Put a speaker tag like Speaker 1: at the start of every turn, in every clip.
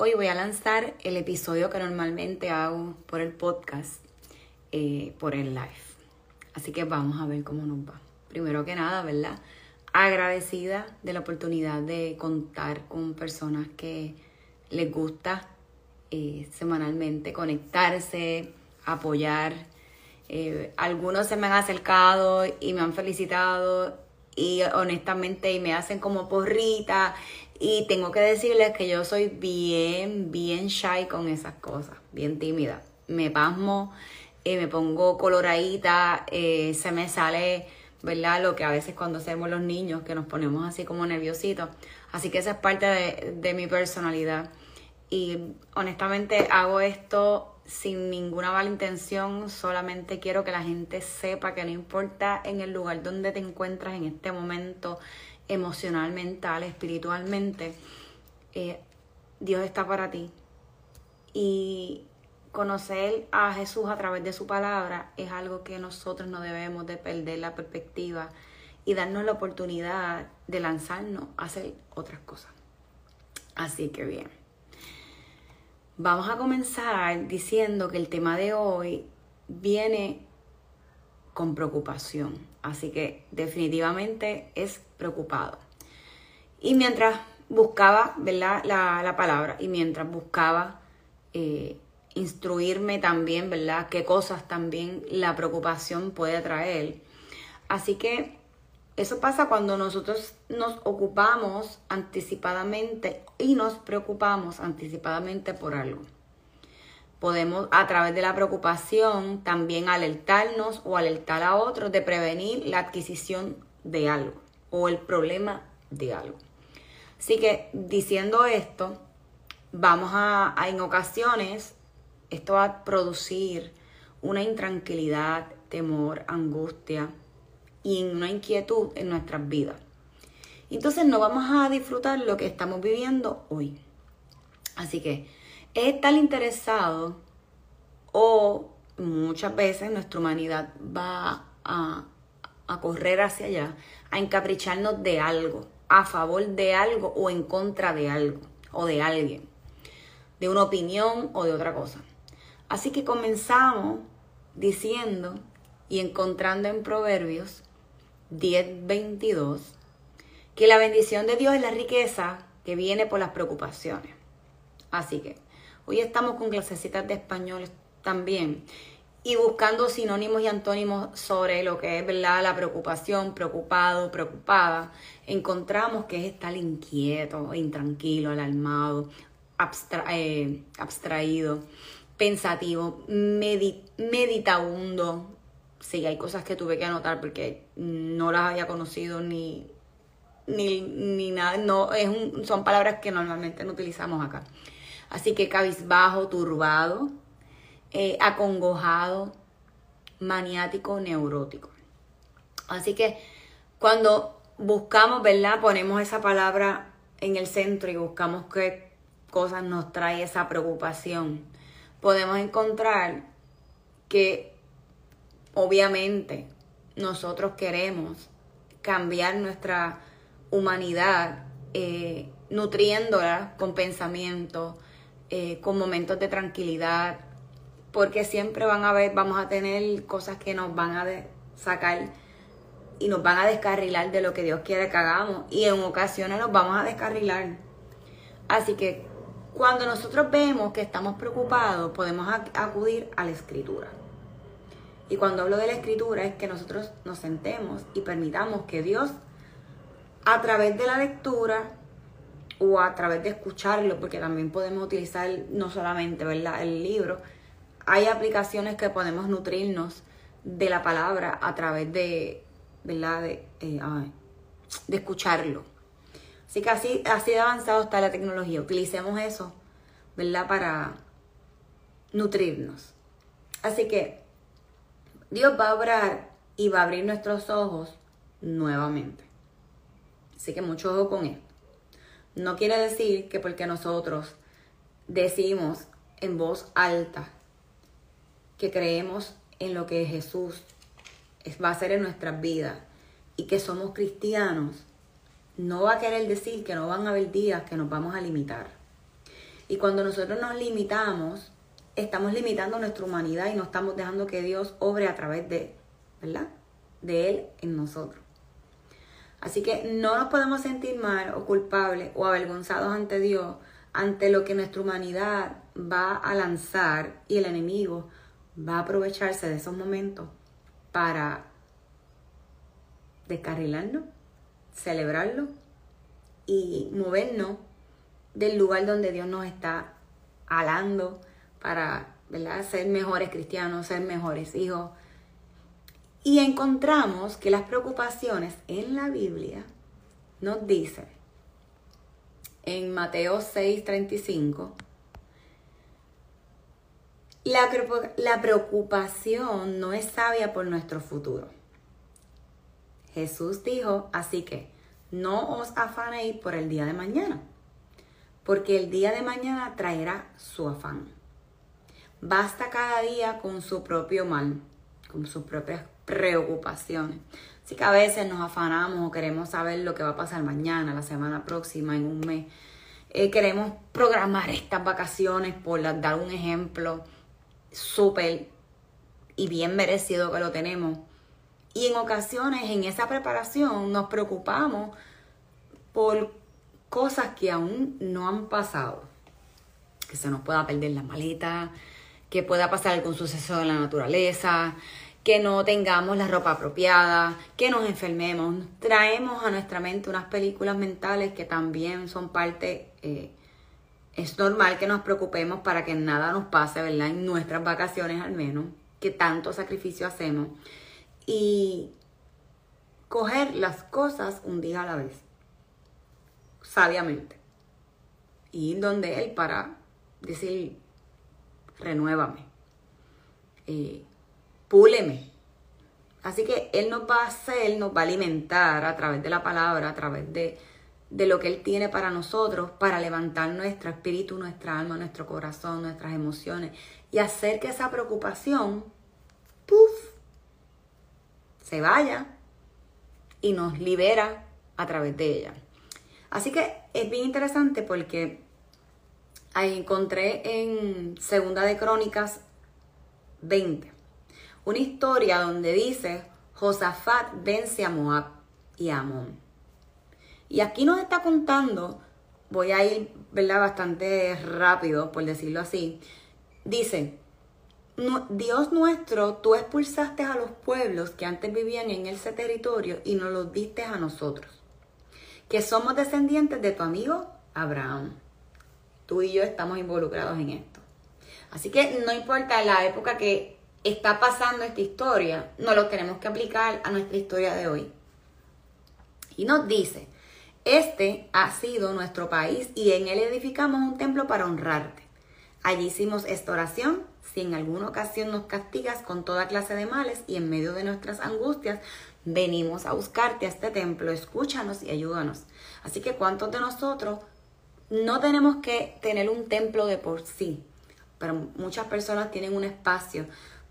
Speaker 1: Hoy voy a lanzar el episodio que normalmente hago por el podcast, eh, por el live. Así que vamos a ver cómo nos va. Primero que nada, ¿verdad? Agradecida de la oportunidad de contar con personas que les gusta eh, semanalmente conectarse, apoyar. Eh, algunos se me han acercado y me han felicitado y honestamente y me hacen como porrita y tengo que decirles que yo soy bien, bien shy con esas cosas, bien tímida. Me pasmo, eh, me pongo coloradita, eh, se me sale, ¿verdad? Lo que a veces cuando hacemos los niños, que nos ponemos así como nerviositos. Así que esa es parte de, de mi personalidad. Y honestamente hago esto sin ninguna mala intención, solamente quiero que la gente sepa que no importa en el lugar donde te encuentras en este momento, emocional, mental, espiritualmente, eh, Dios está para ti. Y conocer a Jesús a través de su palabra es algo que nosotros no debemos de perder la perspectiva y darnos la oportunidad de lanzarnos a hacer otras cosas. Así que bien. Vamos a comenzar diciendo que el tema de hoy viene con preocupación. Así que definitivamente es preocupado. Y mientras buscaba ¿verdad? La, palabra y mientras buscaba eh, instruirme también, ¿verdad? Qué cosas también la preocupación puede traer. Así que eso pasa cuando nosotros nos ocupamos anticipadamente y nos preocupamos anticipadamente por algo podemos a través de la preocupación también alertarnos o alertar a otros de prevenir la adquisición de algo o el problema de algo. Así que diciendo esto, vamos a, en ocasiones, esto va a producir una intranquilidad, temor, angustia y una inquietud en nuestras vidas. Entonces no vamos a disfrutar lo que estamos viviendo hoy. Así que es tan interesado o muchas veces nuestra humanidad va a, a correr hacia allá, a encapricharnos de algo, a favor de algo o en contra de algo o de alguien, de una opinión o de otra cosa. Así que comenzamos diciendo y encontrando en Proverbios 10:22 que la bendición de Dios es la riqueza que viene por las preocupaciones. Así que Hoy estamos con clasecitas de español también y buscando sinónimos y antónimos sobre lo que es ¿verdad? la preocupación, preocupado, preocupada, encontramos que es estar inquieto, intranquilo, alarmado, eh, abstraído, pensativo, meditabundo. Sí, hay cosas que tuve que anotar porque no las había conocido ni, ni, nada. No, es son palabras que normalmente no utilizamos acá. Así que cabizbajo, turbado, eh, acongojado, maniático, neurótico. Así que cuando buscamos, ¿verdad? Ponemos esa palabra en el centro y buscamos qué cosas nos trae esa preocupación. Podemos encontrar que obviamente nosotros queremos cambiar nuestra humanidad eh, nutriéndola con pensamiento, eh, con momentos de tranquilidad, porque siempre van a ver, vamos a tener cosas que nos van a sacar y nos van a descarrilar de lo que Dios quiere que hagamos y en ocasiones nos vamos a descarrilar. Así que cuando nosotros vemos que estamos preocupados, podemos acudir a la escritura. Y cuando hablo de la escritura es que nosotros nos sentemos y permitamos que Dios, a través de la lectura o a través de escucharlo, porque también podemos utilizar no solamente ¿verdad? el libro, hay aplicaciones que podemos nutrirnos de la palabra a través de, ¿verdad? De, eh, de escucharlo. Así que así, así de avanzado está la tecnología. Utilicemos eso, ¿verdad? Para nutrirnos. Así que Dios va a obrar y va a abrir nuestros ojos nuevamente. Así que mucho ojo con esto. No quiere decir que porque nosotros decimos en voz alta que creemos en lo que Jesús va a hacer en nuestras vidas y que somos cristianos, no va a querer decir que no van a haber días que nos vamos a limitar. Y cuando nosotros nos limitamos, estamos limitando nuestra humanidad y no estamos dejando que Dios obre a través de, ¿verdad? De Él en nosotros. Así que no nos podemos sentir mal o culpables o avergonzados ante Dios, ante lo que nuestra humanidad va a lanzar y el enemigo va a aprovecharse de esos momentos para descarrilarnos, celebrarlo y movernos del lugar donde Dios nos está alando para ser mejores cristianos, ser mejores hijos. Y encontramos que las preocupaciones en la Biblia nos dicen en Mateo 6:35, la, preocupación no es sabia por nuestro futuro. Jesús dijo, así que no os afanéis por el día de mañana, porque el día de mañana traerá su afán. Basta cada día con su propio mal, con sus propias preocupaciones. Así que a veces nos afanamos o queremos saber lo que va a pasar mañana, la semana próxima, en un mes. Eh, queremos programar estas vacaciones, por dar un ejemplo súper y bien merecido que lo tenemos. Y en ocasiones en esa preparación nos preocupamos por cosas que aún no han pasado. Que se nos pueda perder la maleta, que pueda pasar algún suceso en la naturaleza, que no tengamos la ropa apropiada, que nos enfermemos. Traemos a nuestra mente unas películas mentales que también son parte eh, es normal que nos preocupemos para que nada nos pase, ¿verdad? En nuestras vacaciones al menos, que tanto sacrificio hacemos. Y coger las cosas un día a la vez, sabiamente. Y donde Él para decir, renuévame, eh, púleme. Así que Él nos va a hacer, nos va a alimentar a través de la palabra, a través de de lo que Él tiene para nosotros, para levantar nuestro espíritu, nuestra alma, nuestro corazón, nuestras emociones y hacer que esa preocupación, puff, se vaya y nos libera a través de ella. Así que es bien interesante porque ahí encontré en Segunda de Crónicas 20 una historia donde dice Josafat vence a Moab y a Amón. Y aquí nos está contando, voy a ir ¿verdad? bastante rápido, por decirlo así. Dice, Dios nuestro, tú expulsaste a los pueblos que antes vivían en ese territorio y nos los diste a nosotros, que somos descendientes de tu amigo Abraham. Tú y yo estamos involucrados en esto. Así que no importa la época que está pasando esta historia, no lo tenemos que aplicar a nuestra historia de hoy. Y nos dice, este ha sido nuestro país y en él edificamos un templo para honrarte. Allí hicimos esta oración. Si en alguna ocasión nos castigas con toda clase de males y en medio de nuestras angustias, venimos a buscarte a este templo, escúchanos y ayúdanos. Así que cuántos de nosotros no tenemos que tener un templo de por sí, pero muchas personas tienen un espacio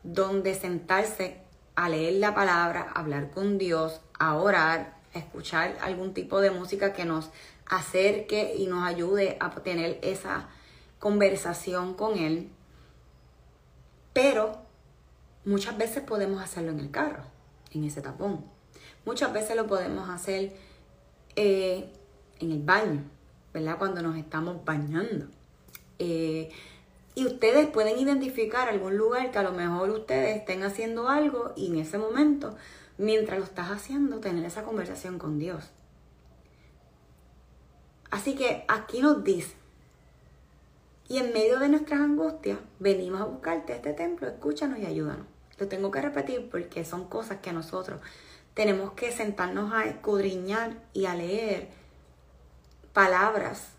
Speaker 1: donde sentarse a leer la palabra, hablar con Dios, a orar, a escuchar algún tipo de música que nos acerque y nos ayude a tener esa conversación con Él. Pero muchas veces podemos hacerlo en el carro, en ese tapón. Muchas veces lo podemos hacer eh, en el baño, ¿verdad? Cuando nos estamos bañando. Eh, y ustedes pueden identificar algún lugar que a lo mejor ustedes estén haciendo algo y en ese momento, mientras lo estás haciendo, tener esa conversación con Dios. Así que aquí nos dice, y en medio de nuestras angustias, venimos a buscarte este templo, escúchanos y ayúdanos. Lo tengo que repetir porque son cosas que nosotros tenemos que sentarnos a escudriñar y a leer palabras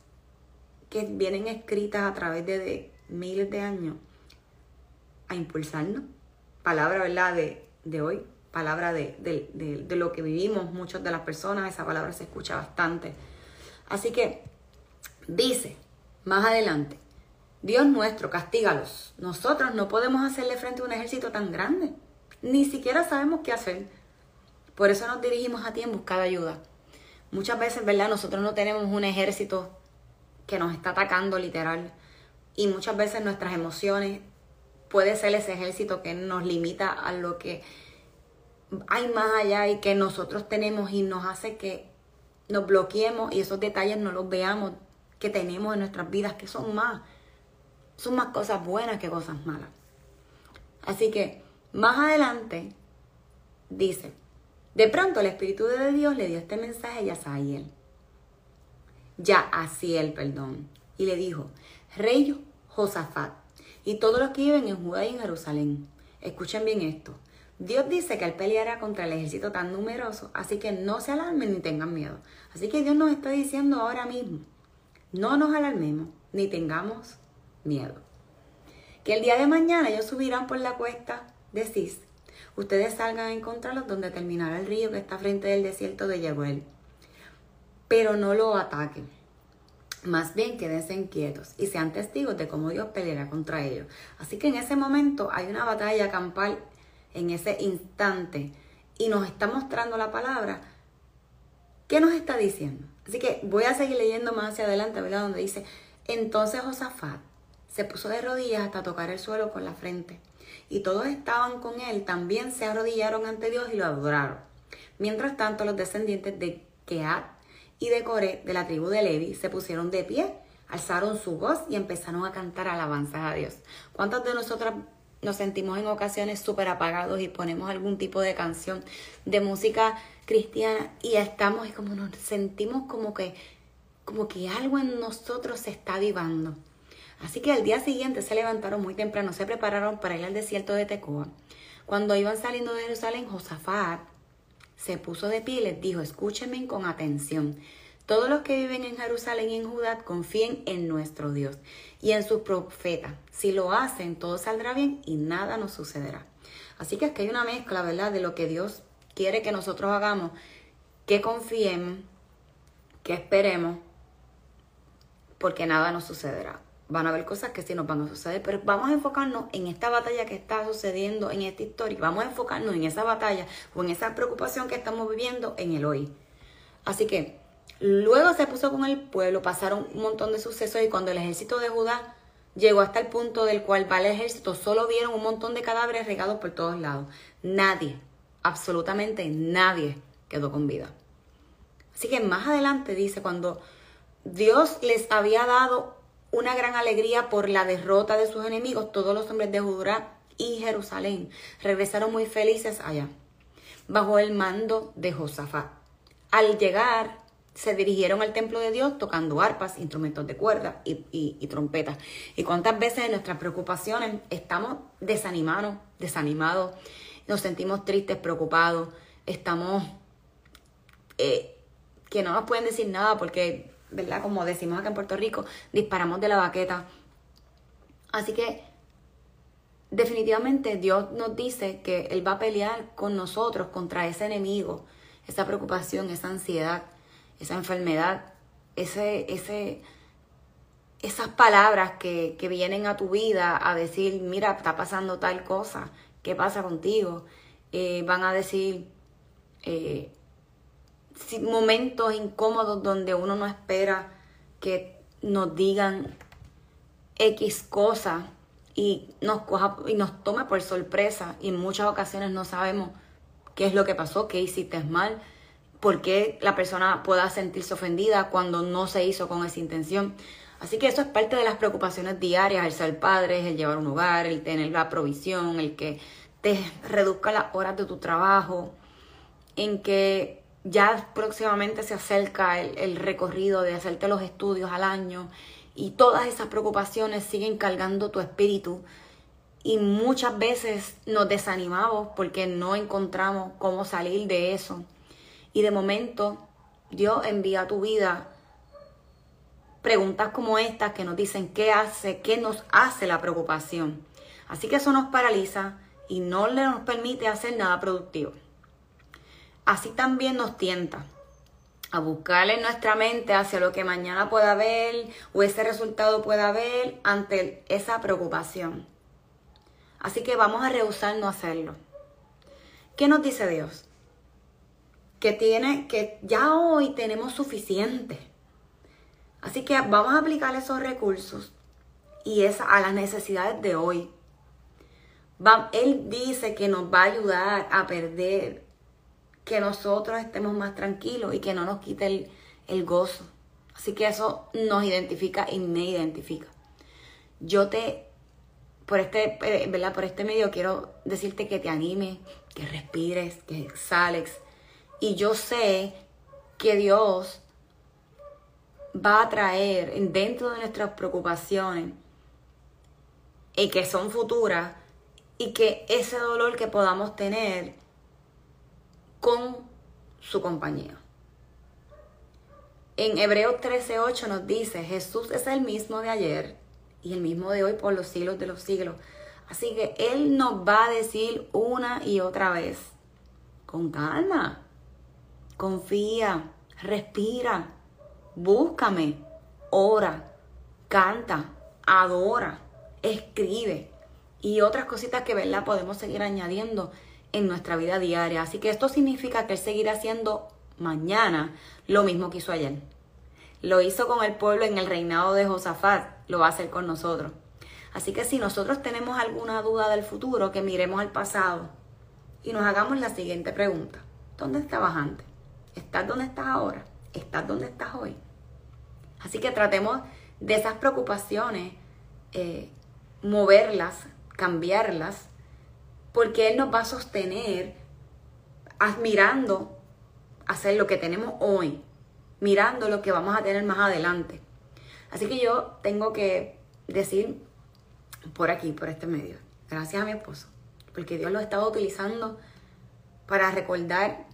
Speaker 1: que vienen escritas a través de, miles de años a impulsarnos. Palabra, ¿verdad? De, de hoy, palabra de, de, lo que vivimos muchas de las personas, esa palabra se escucha bastante. Así que dice más adelante, Dios nuestro, castígalos. Nosotros no podemos hacerle frente a un ejército tan grande. Ni siquiera sabemos qué hacer. Por eso nos dirigimos a ti en buscar ayuda. Muchas veces, ¿verdad? Nosotros no tenemos un ejército que nos está atacando literal y muchas veces nuestras emociones puede ser ese ejército que nos limita a lo que hay más allá y que nosotros tenemos y nos hace que nos bloqueemos y esos detalles no los veamos que tenemos en nuestras vidas, que son más, son más cosas buenas que cosas malas. Así que más adelante dice, de pronto el Espíritu de Dios le dio este mensaje a Yasael, ya a Ciel, perdón, y le dijo, Rey Josafat y todos los que viven en Judá y en Jerusalén. Escuchen bien esto. Dios dice que Él peleará contra el ejército tan numeroso, así que no se alarmen ni tengan miedo. Así que Dios nos está diciendo ahora mismo, no nos alarmemos ni tengamos miedo. Que el día de mañana ellos subirán por la cuesta de Cis. Ustedes salgan a encontrarlos donde terminará el río que está frente del desierto de Yeruel. Pero no lo ataquen más bien quédense inquietos y sean testigos de cómo Dios peleará contra ellos. Así que en ese momento hay una batalla campal en ese instante y nos está mostrando la palabra. ¿Qué nos está diciendo? Así que voy a seguir leyendo más hacia adelante, ¿verdad? Donde dice, entonces Josafat se puso de rodillas hasta tocar el suelo con la frente. Y todos estaban con él, también se arrodillaron ante Dios y lo adoraron. Mientras tanto, los descendientes de Keat y de Coré, de la tribu de Levi, se pusieron de pie, alzaron su voz y empezaron a cantar alabanzas a Dios. ¿Cuántos de nosotros nos sentimos en ocasiones súper apagados y ponemos algún tipo de canción de música cristiana y estamos y como nos sentimos como que como que algo en nosotros se está avivando. Así que al día siguiente se levantaron muy temprano, se prepararon para ir al desierto de Tecoa. Cuando iban saliendo de Jerusalén, Josafat, se puso de pie y les dijo, escúchenme con atención. Todos los que viven en Jerusalén y en Judá confíen en nuestro Dios y en su profeta. Si lo hacen, todo saldrá bien y nada nos sucederá. Así que es que hay una mezcla, ¿verdad?, de lo que Dios quiere que nosotros hagamos, que confiemos, que esperemos, porque nada nos sucederá van a haber cosas que sí nos van a suceder, pero vamos a enfocarnos en esta batalla que está sucediendo en esta historia, vamos a enfocarnos en esa batalla o en esa preocupación que estamos viviendo en el hoy. Así que luego se puso con el pueblo, pasaron un montón de sucesos y cuando el ejército de Judá llegó hasta el punto del cual va el ejército, solo vieron un montón de cadáveres regados por todos lados. Nadie, absolutamente nadie quedó con vida. Así que más adelante dice, cuando Dios les había dado una gran alegría por la derrota de sus enemigos, todos los hombres de Judá y Jerusalén regresaron muy felices allá, bajo el mando de Josafat. Al llegar, se dirigieron al templo de Dios tocando arpas, instrumentos de cuerda y, y, trompetas. Y cuántas veces en nuestras preocupaciones estamos desanimados, desanimados, nos sentimos tristes, preocupados, estamos eh, que no nos pueden decir nada porque, ¿verdad? Como decimos acá en Puerto Rico, disparamos de la baqueta. Así que definitivamente Dios nos dice que Él va a pelear con nosotros contra ese enemigo, esa preocupación, esa ansiedad esa enfermedad, ese, ese, esas palabras que, vienen a tu vida a decir, mira, está pasando tal cosa, ¿qué pasa contigo? Eh, van a decir eh, momentos incómodos donde uno no espera que nos digan X cosa y nos, coja, y nos tome por sorpresa y en muchas ocasiones no sabemos qué es lo que pasó, qué hiciste mal por qué la persona pueda sentirse ofendida cuando no se hizo con esa intención. Así que eso es parte de las preocupaciones diarias, el ser padre, el llevar un hogar, el tener la provisión, el que te reduzca las horas de tu trabajo, en que ya próximamente se acerca el, recorrido de hacerte los estudios al año y todas esas preocupaciones siguen cargando tu espíritu y muchas veces nos desanimamos porque no encontramos cómo salir de eso. Y de momento Dios envía a tu vida preguntas como estas que nos dicen qué hace, qué nos hace la preocupación. Así que eso nos paraliza y no le nos permite hacer nada productivo. Así también nos tienta a buscarle en nuestra mente hacia lo que mañana pueda haber o ese resultado pueda haber ante esa preocupación. Así que vamos a rehusar no hacerlo. ¿Qué nos dice Dios? que tiene, que ya hoy tenemos suficiente. Así que vamos a aplicar esos recursos y es a las necesidades de hoy. él dice que nos va a ayudar a perder, que nosotros estemos más tranquilos y que no nos quite el, el gozo. Así que eso nos identifica y me identifica. Yo te, por este, eh, ¿verdad? Por este medio quiero decirte que te anime, que respires, que exhales y yo sé que Dios va a traer dentro de nuestras preocupaciones y que son futuras y que ese dolor que podamos tener con su compañía. En Hebreos 13:8 nos dice, Jesús es el mismo de ayer y el mismo de hoy por los siglos de los siglos. Así que Él nos va a decir una y otra vez, con calma, confía, respira, búscame, ora, canta, adora, escribe y otras cositas que ¿verdad? podemos seguir añadiendo en nuestra vida diaria. Así que esto significa que Él seguirá haciendo mañana lo mismo que hizo ayer. Lo hizo con el pueblo en el reinado de Josafat, lo va a hacer con nosotros. Así que si nosotros tenemos alguna duda del futuro, que miremos al pasado y nos hagamos la siguiente pregunta. ¿Dónde estabas antes? ¿Estás donde estás ahora? ¿Estás donde estás hoy? Así que tratemos de esas preocupaciones, eh, moverlas, cambiarlas, porque Él nos va a sostener admirando hacer lo que tenemos hoy, mirando lo que vamos a tener más adelante. Así que yo tengo que decir por aquí, por este medio, gracias a mi esposo, porque Dios lo ha estado utilizando para recordar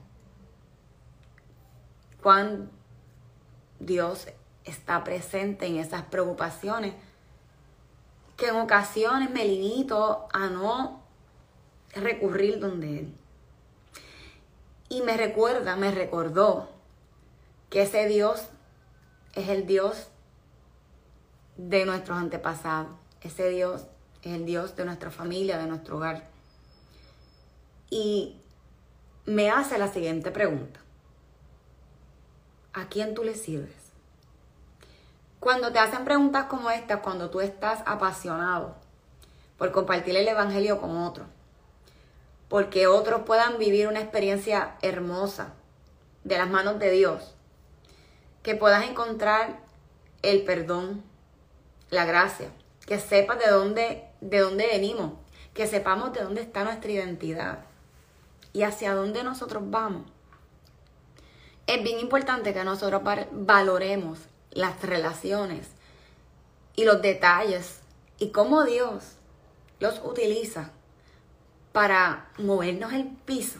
Speaker 1: cuán Dios está presente en esas preocupaciones, que en ocasiones me limito a no recurrir donde Él. Y me recuerda, me recordó que ese Dios es el Dios de nuestros antepasados. Ese Dios es el Dios de nuestra familia, de nuestro hogar. Y me hace la siguiente pregunta. ¿a quién tú le sirves? Cuando te hacen preguntas como estas, cuando tú estás apasionado por compartir el Evangelio con otros, porque otros puedan vivir una experiencia hermosa de las manos de Dios, que puedas encontrar el perdón, la gracia, que sepas de dónde, de dónde venimos, que sepamos de dónde está nuestra identidad y hacia dónde nosotros vamos. Es bien importante que nosotros valoremos las relaciones y los detalles y cómo Dios los utiliza para movernos el piso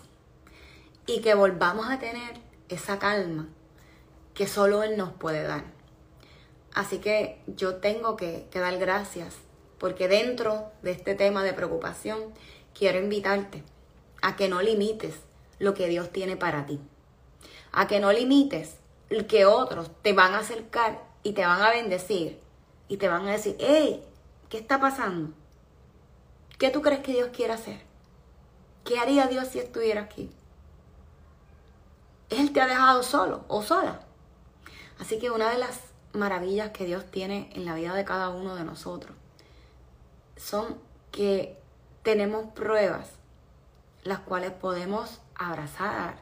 Speaker 1: y que volvamos a tener esa calma que solo Él nos puede dar. Así que yo tengo que, dar gracias porque dentro de este tema de preocupación quiero invitarte a que no limites lo que Dios tiene para ti. A que no limites que otros te van a acercar y te van a bendecir y te van a decir, hey, ¿qué está pasando? ¿Qué tú crees que Dios quiere hacer? ¿Qué haría Dios si estuviera aquí? Él te ha dejado solo o sola. Así que una de las maravillas que Dios tiene en la vida de cada uno de nosotros son que tenemos pruebas las cuales podemos abrazar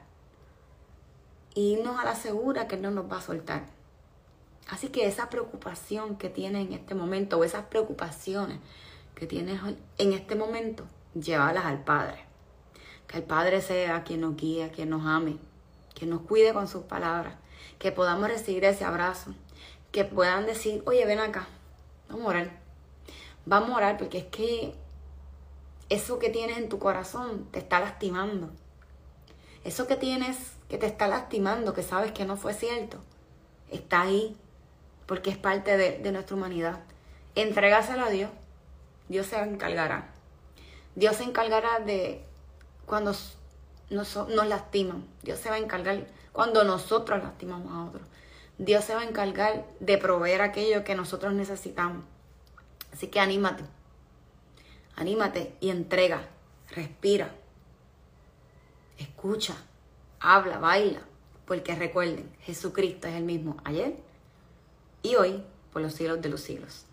Speaker 1: e irnos a la segura que Él no nos va a soltar. Así que esa preocupación que tienes en este momento o esas preocupaciones que tienes en este momento, llévalas al Padre. Que el Padre sea quien nos guíe, quien nos ame, quien nos cuide con sus palabras, que podamos recibir ese abrazo, que puedan decir, oye, ven acá, vamos a orar. Vamos a orar porque es que eso que tienes en tu corazón te está lastimando. Eso que tienes que te está lastimando, que sabes que no fue cierto, está ahí porque es parte de, nuestra humanidad. Entrégaselo a Dios. Dios se encargará. Dios se encargará de cuando nos, lastiman. Dios se va a encargar cuando nosotros lastimamos a otros. Dios se va a encargar de proveer aquello que nosotros necesitamos. Así que anímate. Anímate y entrega. Respira. Escucha. Habla, baila. Porque recuerden, Jesucristo es el mismo ayer y hoy por los siglos de los siglos.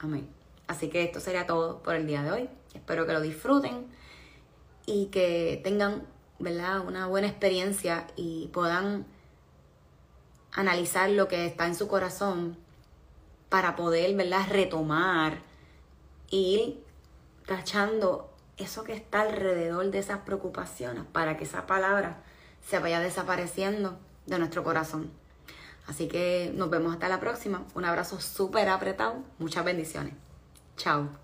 Speaker 1: Amén. Así que esto sería todo por el día de hoy. Espero que lo disfruten y que tengan ¿verdad? una buena experiencia y puedan analizar lo que está en su corazón para poder ¿verdad? retomar e ir tachando eso que está alrededor de esas preocupaciones para que esa palabra se vaya desapareciendo de nuestro corazón. Así que nos vemos hasta la próxima. Un abrazo súper apretado. Muchas bendiciones. Chao.